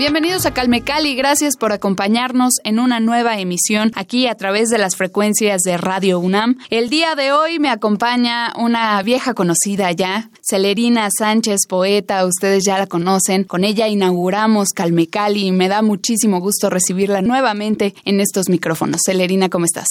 Bienvenidos a Calme Cali, gracias por acompañarnos en una nueva emisión aquí a través de las frecuencias de Radio UNAM. El día de hoy me acompaña una vieja conocida ya, Celerina Sánchez, poeta, ustedes ya la conocen. Con ella inauguramos Calme Cali y me da muchísimo gusto recibirla nuevamente en estos micrófonos. Celerina, ¿cómo estás?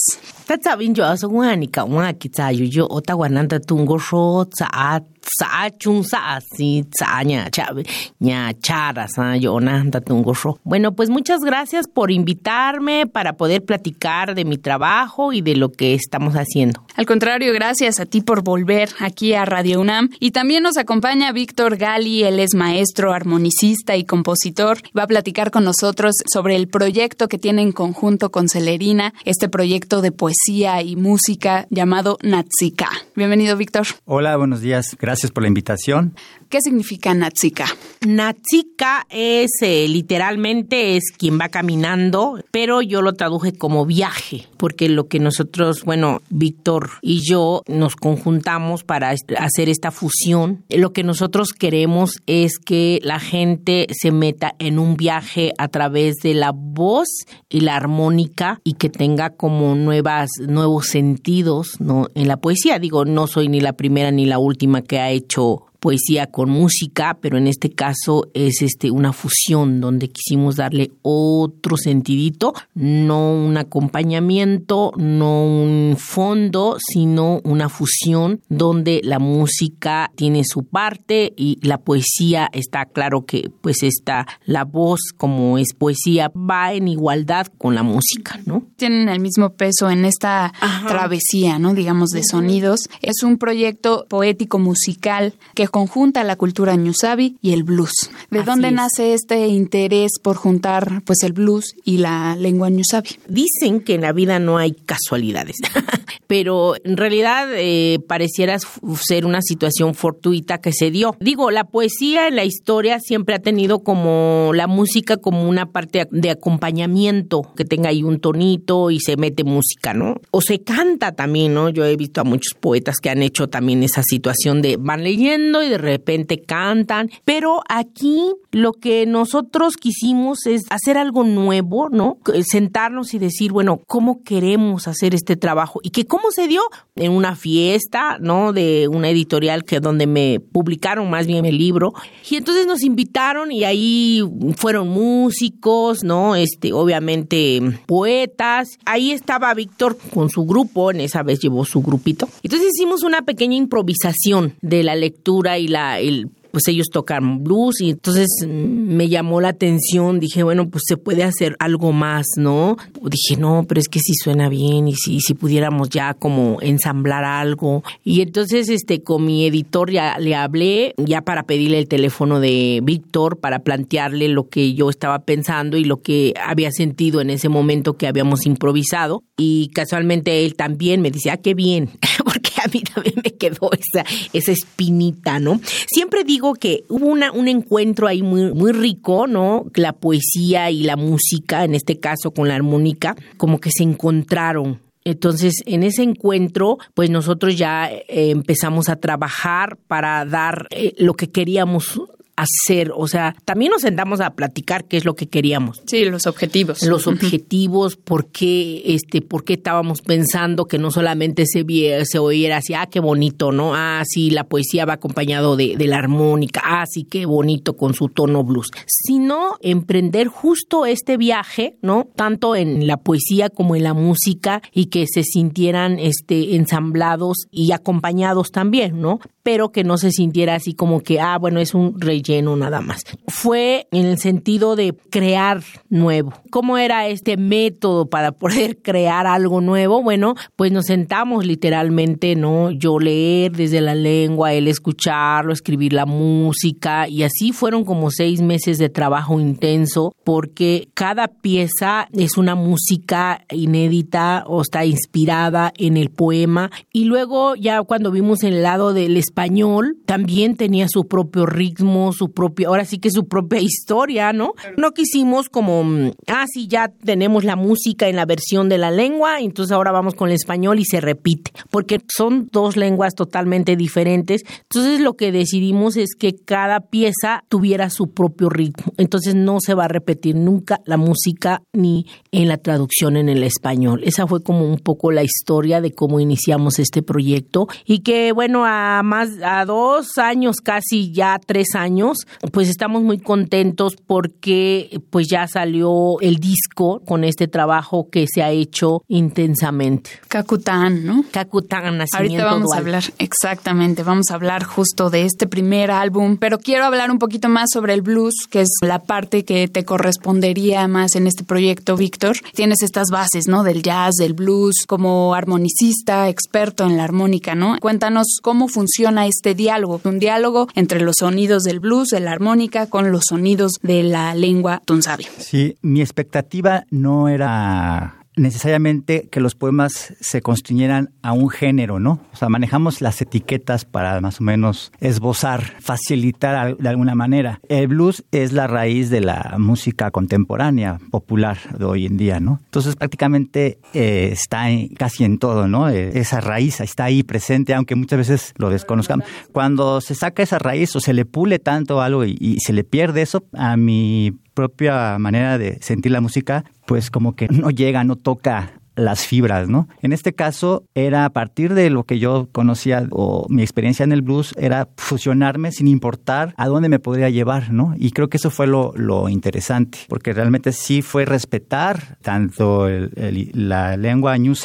Bueno, pues muchas gracias por invitarme para poder platicar de mi trabajo y de lo que estamos haciendo. Al contrario, gracias a ti por volver aquí a Radio UNAM. Y también nos acompaña Víctor Gali, él es maestro, armonicista y compositor. Va a platicar con nosotros sobre el proyecto que tiene en conjunto con Celerina, este proyecto de poesía y música llamado Natsika. Bienvenido, Víctor. Hola, buenos días. Gracias por la invitación. ¿Qué significa Natsika? Natsika es eh, literalmente es quien va caminando, pero yo lo traduje como viaje, porque lo que nosotros, bueno, Víctor y yo nos conjuntamos para hacer esta fusión. Lo que nosotros queremos es que la gente se meta en un viaje a través de la voz y la armónica y que tenga como nuevas nuevos sentidos, ¿no? En la poesía, digo, no soy ni la primera ni la última que ha hecho poesía con música, pero en este caso es este una fusión donde quisimos darle otro sentidito, no un acompañamiento, no un fondo, sino una fusión donde la música tiene su parte y la poesía está claro que pues está la voz como es poesía va en igualdad con la música, ¿no? Tienen el mismo peso en esta travesía, ¿no? Digamos de sonidos. Es un proyecto poético musical que conjunta la cultura ñusabi y el blues. ¿De dónde nace este interés por juntar pues el blues y la lengua ñusabi? Dicen que en la vida no hay casualidades, pero en realidad eh, pareciera ser una situación fortuita que se dio. Digo, la poesía en la historia siempre ha tenido como la música como una parte de acompañamiento, que tenga ahí un tonito y se mete música, ¿no? O se canta también, ¿no? Yo he visto a muchos poetas que han hecho también esa situación de van leyendo y de repente cantan, pero aquí lo que nosotros quisimos es hacer algo nuevo, ¿no? Sentarnos y decir, bueno, ¿cómo queremos hacer este trabajo? Y que cómo se dio en una fiesta, ¿no? De una editorial que donde me publicaron más bien el libro. Y entonces nos invitaron y ahí fueron músicos, ¿no? Este, obviamente poetas. Ahí estaba Víctor con su grupo, en esa vez llevó su grupito. Entonces hicimos una pequeña improvisación de la lectura y la, el pues ellos tocan blues y entonces me llamó la atención, dije, bueno, pues se puede hacer algo más, ¿no? Dije, no, pero es que si suena bien y si, si pudiéramos ya como ensamblar algo. Y entonces este con mi editor ya le hablé ya para pedirle el teléfono de Víctor para plantearle lo que yo estaba pensando y lo que había sentido en ese momento que habíamos improvisado y casualmente él también me dice, "Ah, qué bien", porque a mí también me quedó esa esa espinita, ¿no? Siempre digo que hubo una, un encuentro ahí muy, muy rico, ¿no? La poesía y la música, en este caso con la armónica, como que se encontraron. Entonces, en ese encuentro, pues nosotros ya eh, empezamos a trabajar para dar eh, lo que queríamos hacer, o sea, también nos sentamos a platicar qué es lo que queríamos. Sí, los objetivos. Los objetivos, por qué, este, por qué estábamos pensando que no solamente se, se oyera así, ah, qué bonito, ¿no? Ah, sí, la poesía va acompañado de, de la armónica, ah, sí, qué bonito con su tono blues, sino emprender justo este viaje, ¿no? Tanto en la poesía como en la música y que se sintieran, este, ensamblados y acompañados también, ¿no? Pero que no se sintiera así como que, ah, bueno, es un rey relleno nada más. Fue en el sentido de crear nuevo. ¿Cómo era este método para poder crear algo nuevo? Bueno, pues nos sentamos literalmente, ¿no? Yo leer desde la lengua, él escucharlo, escribir la música y así fueron como seis meses de trabajo intenso porque cada pieza es una música inédita o está inspirada en el poema y luego ya cuando vimos el lado del español también tenía su propio ritmo, su propia, ahora sí que su propia historia, ¿no? No quisimos como, mm, ah, sí, ya tenemos la música en la versión de la lengua, entonces ahora vamos con el español y se repite, porque son dos lenguas totalmente diferentes. Entonces lo que decidimos es que cada pieza tuviera su propio ritmo, entonces no se va a repetir nunca la música ni en la traducción en el español. Esa fue como un poco la historia de cómo iniciamos este proyecto y que bueno, a más, a dos años, casi ya tres años, pues estamos muy contentos porque pues ya salió el disco con este trabajo que se ha hecho intensamente. Cacután, ¿no? Cacután, nacimiento Ahorita vamos a hablar, exactamente, vamos a hablar justo de este primer álbum, pero quiero hablar un poquito más sobre el blues, que es la parte que te correspondería más en este proyecto, Víctor. Tienes estas bases, ¿no? Del jazz, del blues, como armonicista, experto en la armónica, ¿no? Cuéntanos cómo funciona este diálogo, un diálogo entre los sonidos del blues, de la armónica, con los sonidos de la lengua tunsabi. Sí, mi expectativa no era necesariamente que los poemas se construyeran a un género, ¿no? O sea, manejamos las etiquetas para más o menos esbozar, facilitar de alguna manera. El blues es la raíz de la música contemporánea, popular de hoy en día, ¿no? Entonces prácticamente eh, está casi en todo, ¿no? Eh, esa raíz está ahí presente, aunque muchas veces lo desconozcamos. Cuando se saca esa raíz o se le pule tanto algo y, y se le pierde eso, a mi propia manera de sentir la música, pues como que no llega, no toca las fibras, ¿no? En este caso era a partir de lo que yo conocía o mi experiencia en el blues era fusionarme sin importar a dónde me podría llevar, ¿no? Y creo que eso fue lo, lo interesante, porque realmente sí fue respetar tanto la lengua New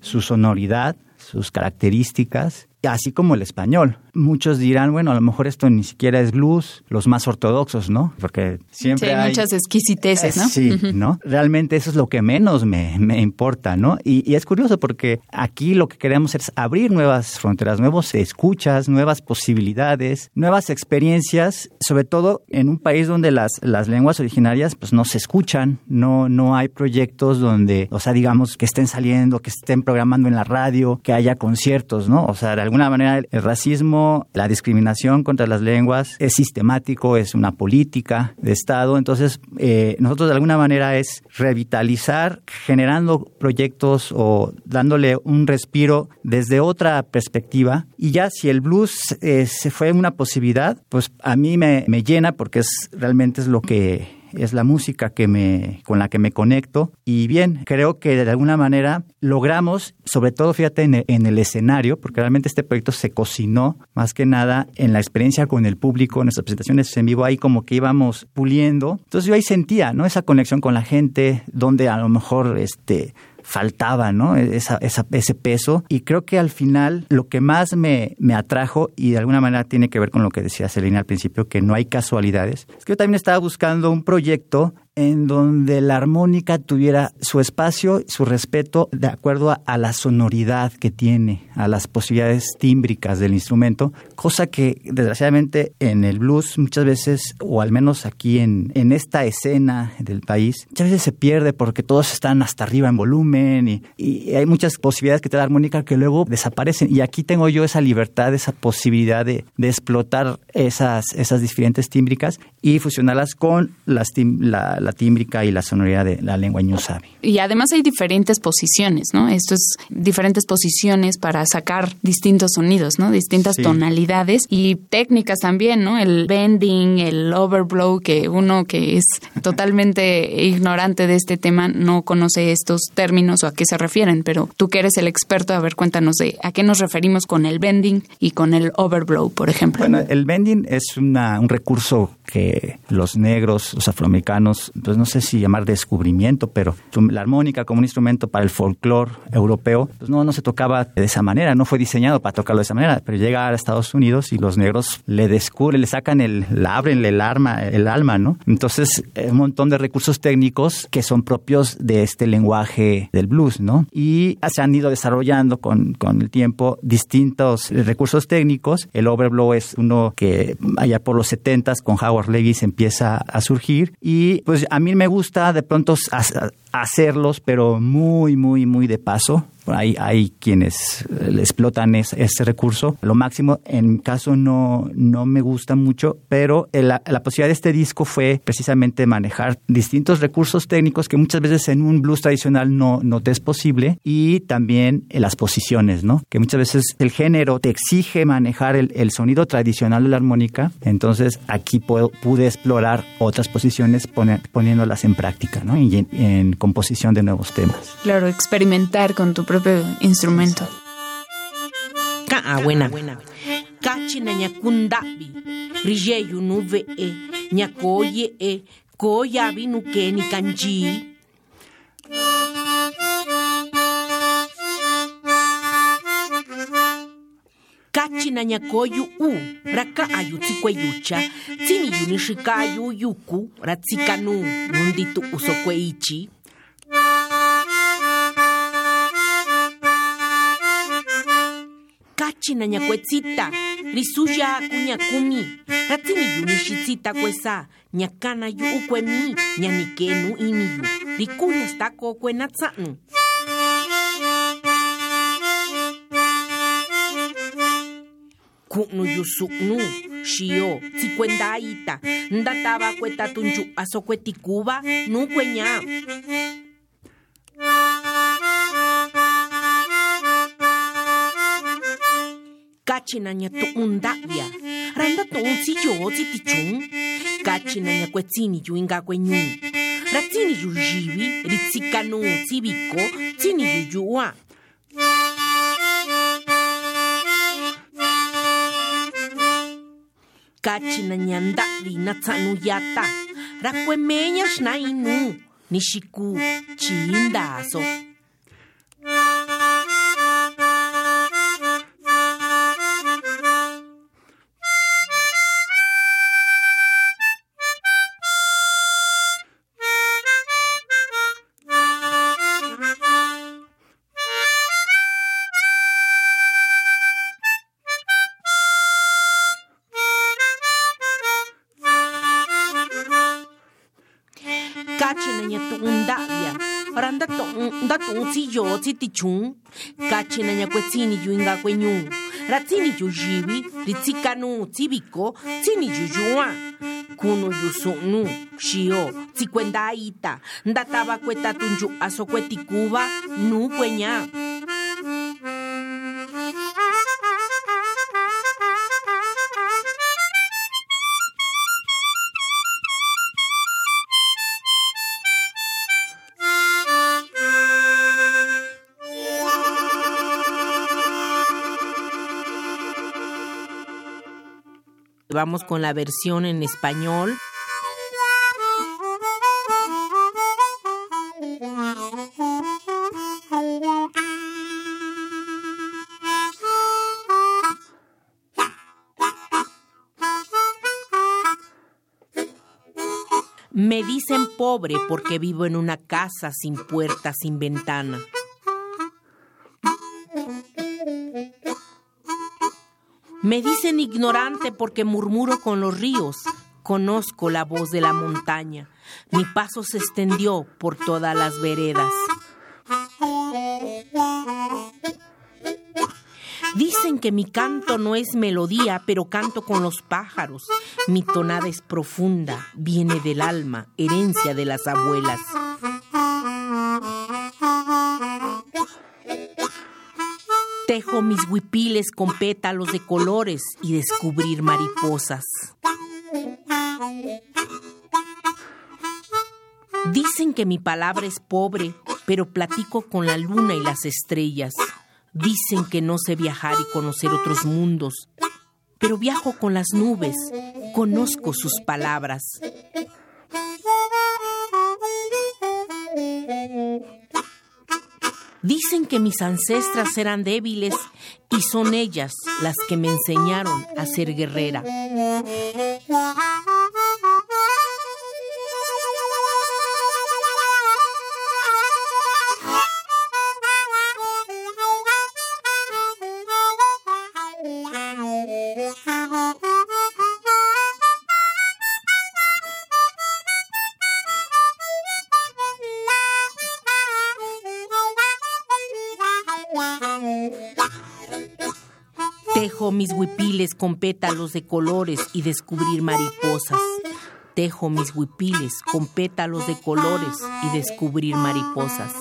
su sonoridad, sus características, así como el español. Muchos dirán, bueno, a lo mejor esto ni siquiera es blues, los más ortodoxos, ¿no? Porque siempre hay muchas exquisiteces, ¿no? Sí, ¿no? Realmente eso es lo que menos me, me importa, ¿no? Y, y, es curioso porque aquí lo que queremos es abrir nuevas fronteras, nuevos escuchas, nuevas posibilidades, nuevas experiencias, sobre todo en un país donde las, las lenguas originarias pues no se escuchan, no, no hay proyectos donde, o sea, digamos, que estén saliendo, que estén programando en la radio, que haya conciertos, ¿no? O sea, de alguna manera el racismo, la discriminación contra las lenguas es sistemático, es una política de Estado. Entonces, eh, nosotros de alguna manera es revitalizar generando proyectos o dándole un respiro desde otra perspectiva. Y ya si el blues eh, se fue una posibilidad, pues a mí me, me llena porque es realmente es lo que es la música que me, con la que me conecto. Y bien, creo que de alguna manera logramos, sobre todo fíjate en el, escenario, porque realmente este proyecto se cocinó más que nada en la experiencia con el público, en nuestras presentaciones en vivo, ahí como que íbamos puliendo. Entonces yo ahí sentía, ¿no? Esa conexión con la gente, donde a lo mejor este faltaba, ¿no? Esa, ese peso. Y creo que al final lo que más me, me atrajo, y de alguna manera tiene que ver con lo que decía Celina al principio, que no hay casualidades, es que yo también estaba buscando un proyecto en donde la armónica tuviera su espacio, su respeto de acuerdo a, la sonoridad que tiene, a las posibilidades tímbricas del instrumento, cosa que desgraciadamente en el blues muchas veces, o al menos aquí en, en esta escena del país, muchas veces se pierde porque todos están hasta arriba en volumen y, hay muchas posibilidades que te da la armónica que luego desaparecen. Y aquí tengo yo esa libertad, esa posibilidad de, de explotar esas, esas diferentes tímbricas y fusionarlas con las, la, la tímbrica y la sonoridad de la lengua ñusabi. Y además hay diferentes posiciones, ¿no? Esto es diferentes posiciones para sacar distintos sonidos, ¿no? Distintas tonalidades y técnicas también, ¿no? El bending, el overblow, que uno que es totalmente ignorante de este tema no conoce estos términos o a qué se refieren, pero tú que eres el experto, a ver, cuéntanos de a qué nos referimos con el bending y con el overblow, por ejemplo. Bueno, el bending es una, un recurso que los negros, los afroamericanos, pues no sé si llamar descubrimiento, pero la armónica como un instrumento para el folclore europeo, pues no, no se tocaba de esa manera, no fue diseñado para tocarlo de esa manera, pero llega a Estados Unidos y los negros le descubren, le sacan el, abren el arma, el alma, ¿no? Entonces, un montón de recursos técnicos que son propios de este lenguaje del blues, ¿no? Y se han ido desarrollando con, con el tiempo distintos recursos técnicos. El overblow es uno que allá por los 70 con Howard Lewis empieza a surgir. Y pues a mí me gusta de pronto hacerlos, pero muy, muy, muy de paso. Hay, hay quienes le explotan ese recurso. Lo máximo, en mi caso, no, no me gusta mucho, pero la, posibilidad de este disco fue precisamente manejar distintos recursos técnicos que muchas veces en un blues tradicional no, no te es posible y también las posiciones, ¿no? Que muchas veces el género te exige manejar el, el sonido tradicional de la armónica. Entonces aquí pude explorar otras posiciones poniéndolas en práctica, ¿no? Y en, composición de nuevos temas. Claro, experimentar con tu propio instrumento. Ah, buena. Kachi na nyakundabi, rijeyu nuve e, nyakoye e, koyabi nukeni kanji. kachina nyakoyu u raka ayu tsikweyucha tsini yuni shikayu yuku ratsikanu nunditu usokweichi china nyakwetsita risuya kunya kumi ratini yu nixitzita kuesa ñakana yu ukuemi nyanikenu ini yu. Rikuya stako kuenatsa'nu ku'nu yu su'nu xio tsikuendaita ndatava kuetatunchu'a sokuetikuva nu kueña kachina ña tu'un nda'via ra ndatu'un tsiyo tsitichun kachina ña kuetsini yu inka kueñu ra tsini yu yivi ri tsikanu tsiviko tsini yu yu'a Kachina ña tuundavia. Randa tuun, da tuun si yo si. Kachina ña kuetsini yu inga kueñun. Ratsini yu yivi, ritsikanu, tsibiko, tsini yu yuan. Kuno yu sunu, shio, tsikuenda ita. Ndataba kueta tunyu aso kuetikuba, nu kueña. Vamos con la versión en español. Me dicen pobre porque vivo en una casa sin puerta, sin ventana. Me dicen ignorante porque murmuro con los ríos. Conozco la voz de la montaña. Mi paso se extendió por todas las veredas. Dicen que mi canto no es melodía, pero canto con los pájaros. Mi tonada es profunda, viene del alma, herencia de las abuelas. Mis huipiles con pétalos de colores y descubrir mariposas. Dicen que mi palabra es pobre, pero platico con la luna y las estrellas. Dicen que no sé viajar y conocer otros mundos, pero viajo con las nubes, conozco sus palabras. Dicen que mis ancestras eran débiles y son ellas las que me enseñaron a ser guerrera. Tejo mis huipiles con pétalos de colores y descubrir mariposas. Tejo mis huipiles con pétalos de colores y descubrir mariposas.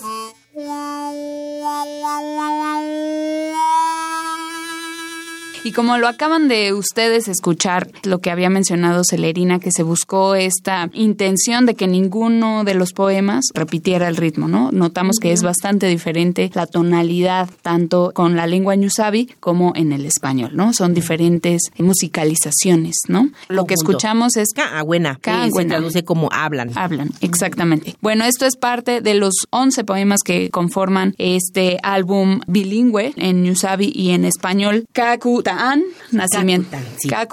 Y como lo acaban de ustedes escuchar, lo que había mencionado Celerina, que se buscó esta intención de que ninguno de los poemas repitiera el ritmo, ¿no? Notamos que es bastante diferente la tonalidad, tanto con la lengua ñusabi como en el español, ¿no? Son diferentes musicalizaciones, ¿no? Lo que escuchamos es... buena. que se traduce como hablan. Hablan, exactamente. Bueno, esto es parte de los 11 poemas que conforman este álbum bilingüe en ñusabi y en español. Kakuta nacimiento.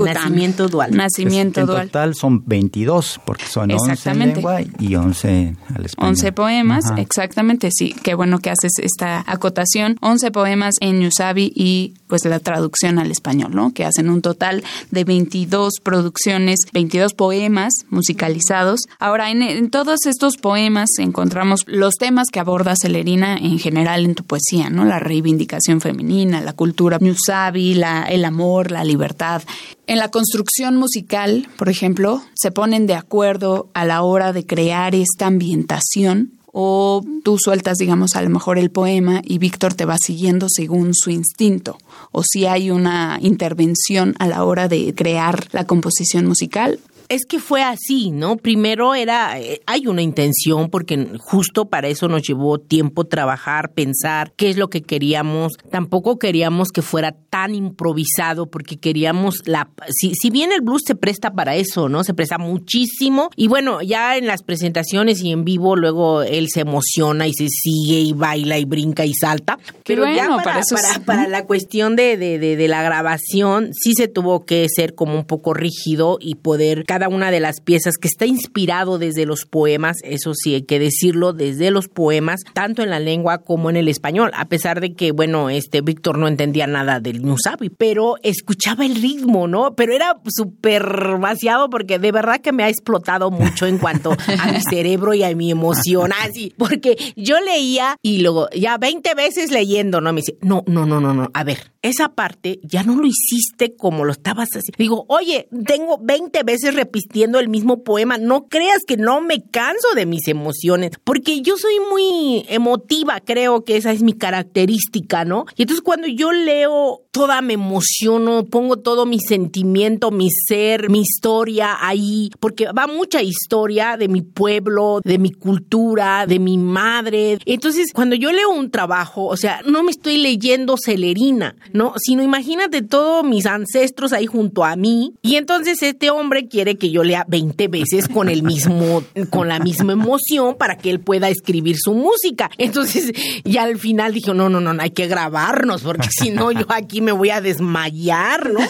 Nacimiento dual. Nacimiento dual. En total son 22, porque son 11 en lengua y 11 al español. 11 poemas, exactamente, sí. Qué bueno que haces esta acotación. 11 poemas en Ñusabi y pues la traducción al español, ¿no? Que hacen un total de 22 producciones, 22 poemas musicalizados. Ahora, en, en todos estos poemas encontramos los temas que aborda Celerina en general en tu poesía, ¿no? La reivindicación femenina, la cultura Ñusabi, la el amor, la libertad. En la construcción musical, por ejemplo, se ponen de acuerdo a la hora de crear esta ambientación o tú sueltas, digamos, a lo mejor el poema y Víctor te va siguiendo según su instinto, o si hay una intervención a la hora de crear la composición musical, es que fue así, ¿no? Primero era, eh, hay una intención, porque justo para eso nos llevó tiempo trabajar, pensar qué es lo que queríamos. Tampoco queríamos que fuera tan improvisado, porque queríamos la. Si, si bien el blues se presta para eso, ¿no? Se presta muchísimo. Y bueno, ya en las presentaciones y en vivo, luego él se emociona y se sigue y baila y brinca y salta. Pero ya para, para, la cuestión de, de, de la grabación, sí se tuvo que ser como un poco rígido y poder cada una de las piezas que está inspirado desde los poemas, eso sí hay que decirlo, desde los poemas, tanto en la lengua como en el español, a pesar de que, bueno, este Víctor no entendía nada del Nusabi, pero escuchaba el ritmo, ¿no? Pero era súper vaciado porque de verdad que me ha explotado mucho en cuanto a mi cerebro y a mi emoción, así, porque yo leía y luego ya 20 veces leyendo, ¿no? Me dice, no, no, no, no, no, a ver, esa parte ya no lo hiciste como lo estabas haciendo. Digo, oye, tengo 20 veces repitiendo el mismo poema, no creas que no me canso de mis emociones, porque yo soy muy emotiva, creo que esa es mi característica, ¿no? Y entonces cuando yo leo, toda me emociono, pongo todo mi sentimiento, mi ser, mi historia ahí, porque va mucha historia de mi pueblo, de mi cultura, de mi madre. Entonces, cuando yo leo un trabajo, o sea, no me estoy leyendo celerina, ¿no? Sino imagínate todos mis ancestros ahí junto a mí y entonces este hombre quiere que yo lea 20 veces con el mismo, con la misma emoción para que él pueda escribir su música. Entonces, ya al final dije, no, no, no, no hay que grabarnos porque si no yo aquí me voy a desmayar, ¿no?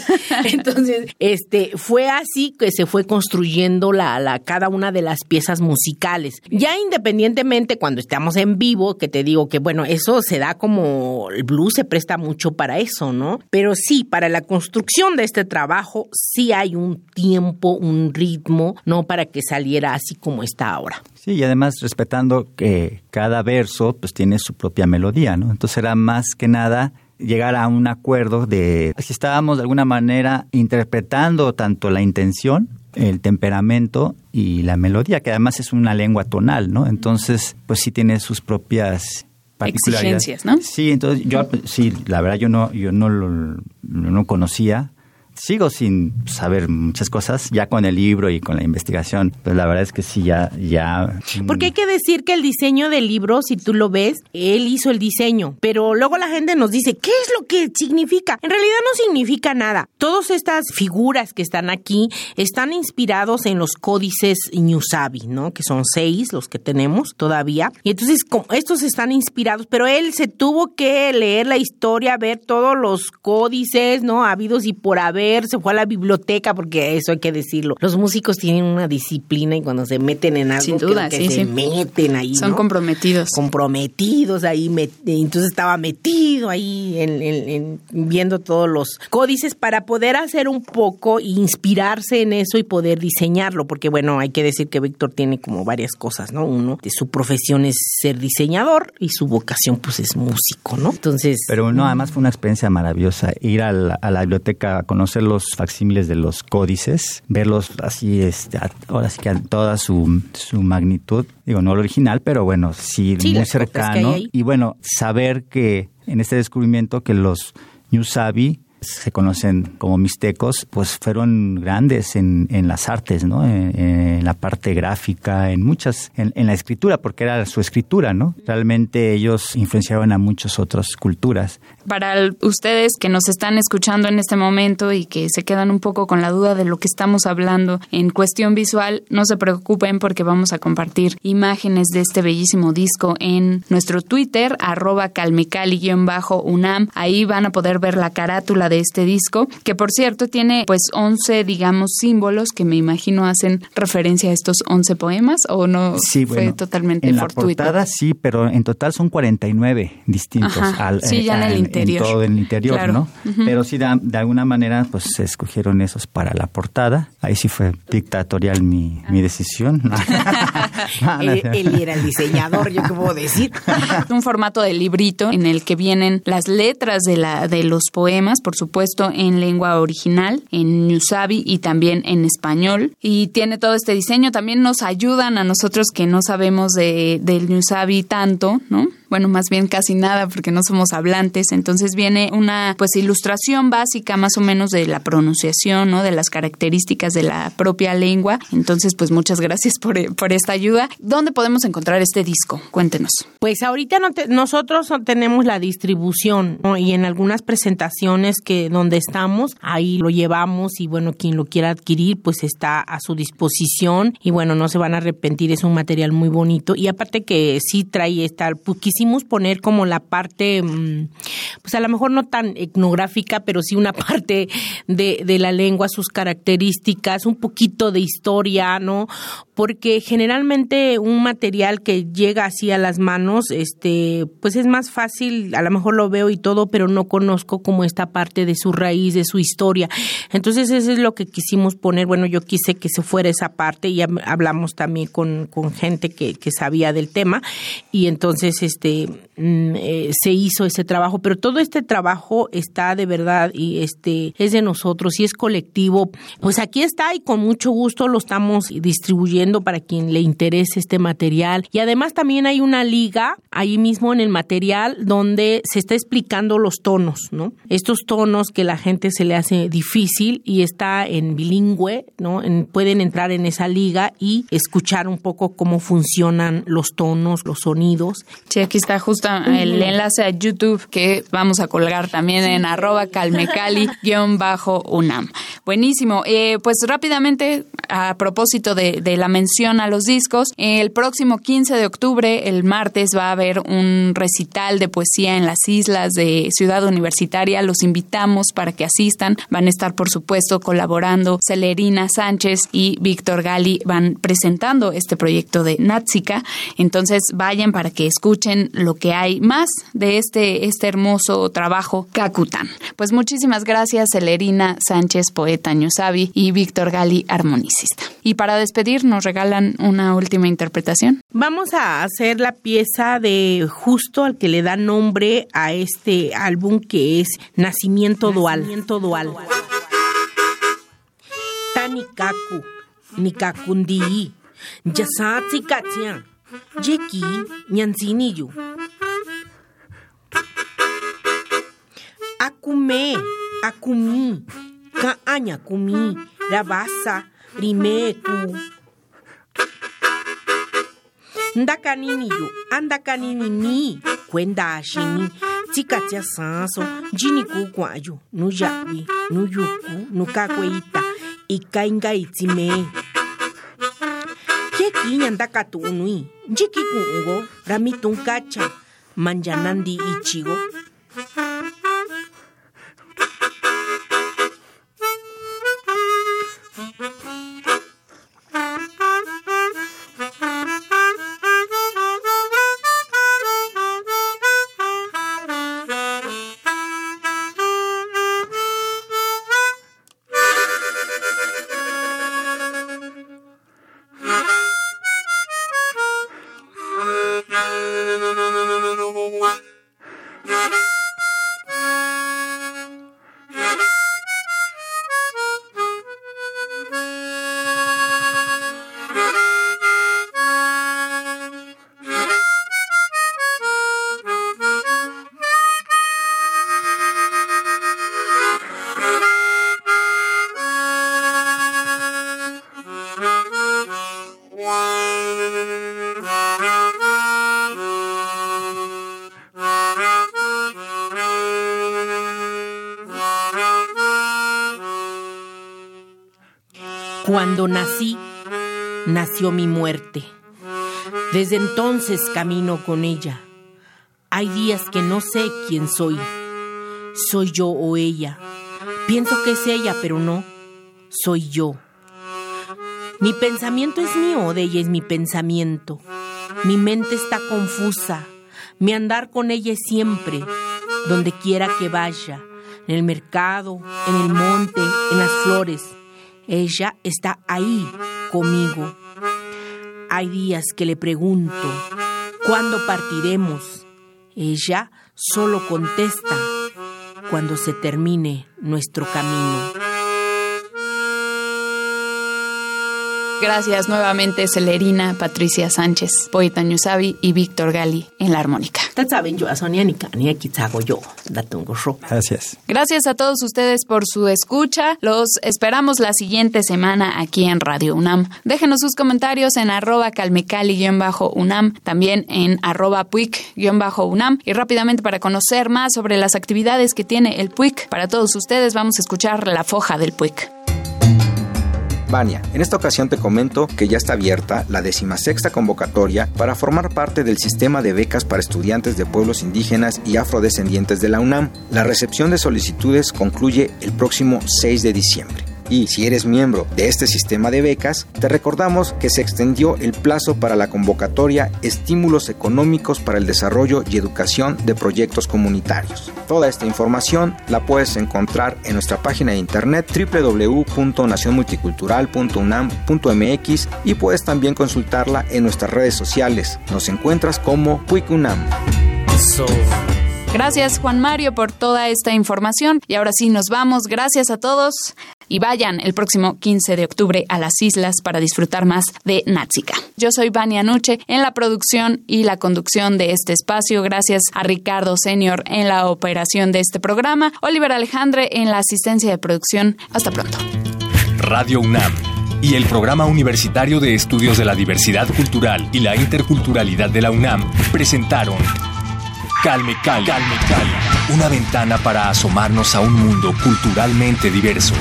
Entonces, este, fue así que se fue construyendo la, la, cada una de las piezas musicales. Ya independientemente cuando estamos en vivo, que te digo que bueno, eso se da como el blues se presta mucho para eso ¿no? Pero sí, para la construcción de este trabajo sí hay un tiempo, un ritmo, ¿no? Para que saliera así como está ahora. Sí, y además respetando que cada verso pues tiene su propia melodía, ¿no? Entonces era más que nada llegar a un acuerdo de si estábamos de alguna manera interpretando tanto la intención, el temperamento y la melodía, que además es una lengua tonal, ¿no? Entonces, pues sí tiene sus propias exigencias, ¿no? Sí, entonces yo sí, la verdad yo no yo no lo no conocía sigo sin saber muchas cosas, ya con el libro y con la investigación, pues la verdad es que sí, ya... ya mm. Porque hay que decir que el diseño del libro, si tú lo ves, él hizo el diseño, pero luego la gente nos dice, ¿qué es lo que significa? En realidad no significa nada. Todas estas figuras que están aquí están inspirados en los códices Ñusabi, ¿no? Que son seis los que tenemos todavía. Y entonces estos están inspirados, pero él se tuvo que leer la historia, ver todos los códices, ¿no? Habidos y por haber, se fue a la biblioteca, porque eso hay que decirlo. Los músicos tienen una disciplina y cuando se meten en algo, Sin duda, que, se meten ahí. Son comprometidos. Comprometidos ahí, entonces estaba metido ahí en, viendo todos los códices para poder hacer un poco, inspirarse en eso y poder diseñarlo, porque bueno, hay que decir que Víctor tiene como varias cosas, ¿no? Uno, de su profesión es ser diseñador y su vocación pues es músico, ¿no? Entonces... Pero no, además fue una experiencia maravillosa ir a la, a la biblioteca a conocer los facsímiles de los códices, verlos así, este, ahora sí que a toda su, su magnitud, digo, no el original, pero bueno, sí, muy cercano. Y bueno, saber que en este descubrimiento que los Ñusabi se conocen como mixtecos, pues fueron grandes en, en las artes, ¿no? En, la parte gráfica, en muchas, en, en, la escritura, porque era su escritura, ¿no? Realmente ellos influenciaban a muchas otras culturas. Para ustedes que nos están escuchando en este momento y que se quedan un poco con la duda de lo que estamos hablando en cuestión visual, no se preocupen porque vamos a compartir imágenes de este bellísimo disco en nuestro Twitter, arroba calmecali-unam. Ahí van a poder ver la carátula de este disco, que por cierto tiene pues 11, digamos, símbolos que me imagino hacen referencia a estos 11 poemas o no sí, fue totalmente en fortuito. La portada sí, pero en total son 49 distintos. al, sí, ya en el interior. En todo el interior, ¿no? Pero sí, de, alguna manera, pues se escogieron esos para la portada. Ahí sí fue dictatorial mi, mi decisión. él, él, era el diseñador, yo qué puedo decir. Un formato de librito en el que vienen las letras de, la, de los poemas, por supuesto en lengua original, en Ñusabi y también en español. Y tiene todo este diseño. También nos ayudan a nosotros que no sabemos de, del Ñusabi tanto, ¿no? Bueno, más bien casi nada porque no somos hablantes, entonces viene una pues ilustración básica más o menos de la pronunciación, ¿no? De las características de la propia lengua. Entonces, pues muchas gracias por, por esta ayuda. ¿Dónde podemos encontrar este disco? Cuéntenos. Pues ahorita no nosotros tenemos la distribución y en algunas presentaciones que donde estamos, ahí lo llevamos y bueno, quien lo quiera adquirir pues está a su disposición y bueno, no se van a arrepentir, es un material muy bonito y aparte que sí trae esta, pues, quisimos poner como la parte, mm, pues a lo mejor no tan etnográfica, pero sí una parte de, de la lengua, sus características, un poquito de historia, ¿no? Porque generalmente un material que llega así a las manos, este, pues es más fácil, a lo mejor lo veo y todo, pero no conozco como esta parte de su raíz, de su historia. Entonces eso es lo que quisimos poner, bueno, yo quise que se fuera esa parte y hablamos también con, con gente que, que sabía del tema y entonces este eh, se hizo ese trabajo, pero todo este trabajo está de verdad y este es de nosotros y es colectivo. Pues aquí está y con mucho gusto lo estamos distribuyendo para quien le interese este material. Y además también hay una liga ahí mismo en el material donde se está explicando los tonos, ¿no? Estos tonos que la gente se le hace difícil y está en bilingüe, ¿no? pueden entrar en esa liga y escuchar un poco cómo funcionan los tonos, los sonidos. Sí, aquí está justo el enlace a YouTube que vamos a colgar también en arroba calmecali-unam. Buenísimo. Eh, pues rápidamente, a propósito de, la mención a los discos, el próximo 15 de octubre, el martes, va a haber un recital de poesía en las islas de Ciudad Universitaria. Los invitamos para que asistan. Van a estar, por supuesto, colaborando Celerina Sánchez y Víctor Gali. Van presentando este proyecto de Nátsica. Entonces, vayan para que escuchen lo que hay más de este, este hermoso trabajo Kakutan. Pues muchísimas gracias, Celerina Sánchez, poeta ñusabi, y Víctor Gali, armonicista. Y para despedir, nos regalan una última interpretación. Vamos a hacer la pieza de justo al que le da nombre a este álbum que es Nacimiento Dual. Nacimiento Dual. Tanikaku, Nikakundi, Yasatsi Katsian. Jeki nyanziniyu. Akume, akumi, ka Aña kumi, rabasa, rimeku. Ndakanini yu, andakanini ni, kwenda ashini, tikatia sanso, jini kukwayo, nu yawi, nu yuku, nu kakweita, ikainga itime. Kekiña ndakatunui, njiki kungo, ramitun kacha, manjanandi ichigo. Cuando nací, nació mi muerte. Desde entonces camino con ella. Hay días que no sé quién soy. Soy yo o ella. Pienso que es ella, pero no. Soy yo. Mi pensamiento es mío de ella es mi pensamiento. Mi mente está confusa. Mi andar con ella es siempre, donde quiera que vaya, en el mercado, en el monte, en las flores. Ella está ahí conmigo. Hay días que le pregunto, ¿cuándo partiremos? Ella solo contesta, cuando se termine nuestro camino. Gracias nuevamente Celerina, Patricia Sánchez, Poeta Ñusabi y Víctor Gali en la armónica. Gracias. Gracias a todos ustedes por su escucha. Los esperamos la siguiente semana aquí en Radio UNAM. Déjenos sus comentarios en arroba calmecali-unam, también en arroba puic-unam. Y rápidamente para conocer más sobre las actividades que tiene el PUIC, para todos ustedes vamos a escuchar la foja del PUIC. En esta ocasión te comento que ya está abierta la decimasexta convocatoria para formar parte del sistema de becas para estudiantes de pueblos indígenas y afrodescendientes de la UNAM. La recepción de solicitudes concluye el próximo 6 de diciembre. Y si eres miembro de este sistema de becas, te recordamos que se extendió el plazo para la convocatoria Estímulos Económicos para el Desarrollo y Educación de Proyectos Comunitarios. Toda esta información la puedes encontrar en nuestra página de internet www.nacionmulticultural.unam.mx y puedes también consultarla en nuestras redes sociales. Nos encuentras como PuicUNAM. Gracias Juan Mario por toda esta información y ahora sí nos vamos. Gracias a todos y vayan el próximo 15 de octubre a las islas para disfrutar más de Natsica. Yo soy Vania Nuche en la producción y la conducción de este espacio. Gracias a Ricardo Senior en la operación de este programa, Oliver Alejandre en la asistencia de producción. Hasta pronto. Radio UNAM y el Programa Universitario de Estudios de la Diversidad Cultural y la Interculturalidad de la UNAM presentaron Calme Cali, Calme Cali, una ventana para asomarnos a un mundo culturalmente diverso.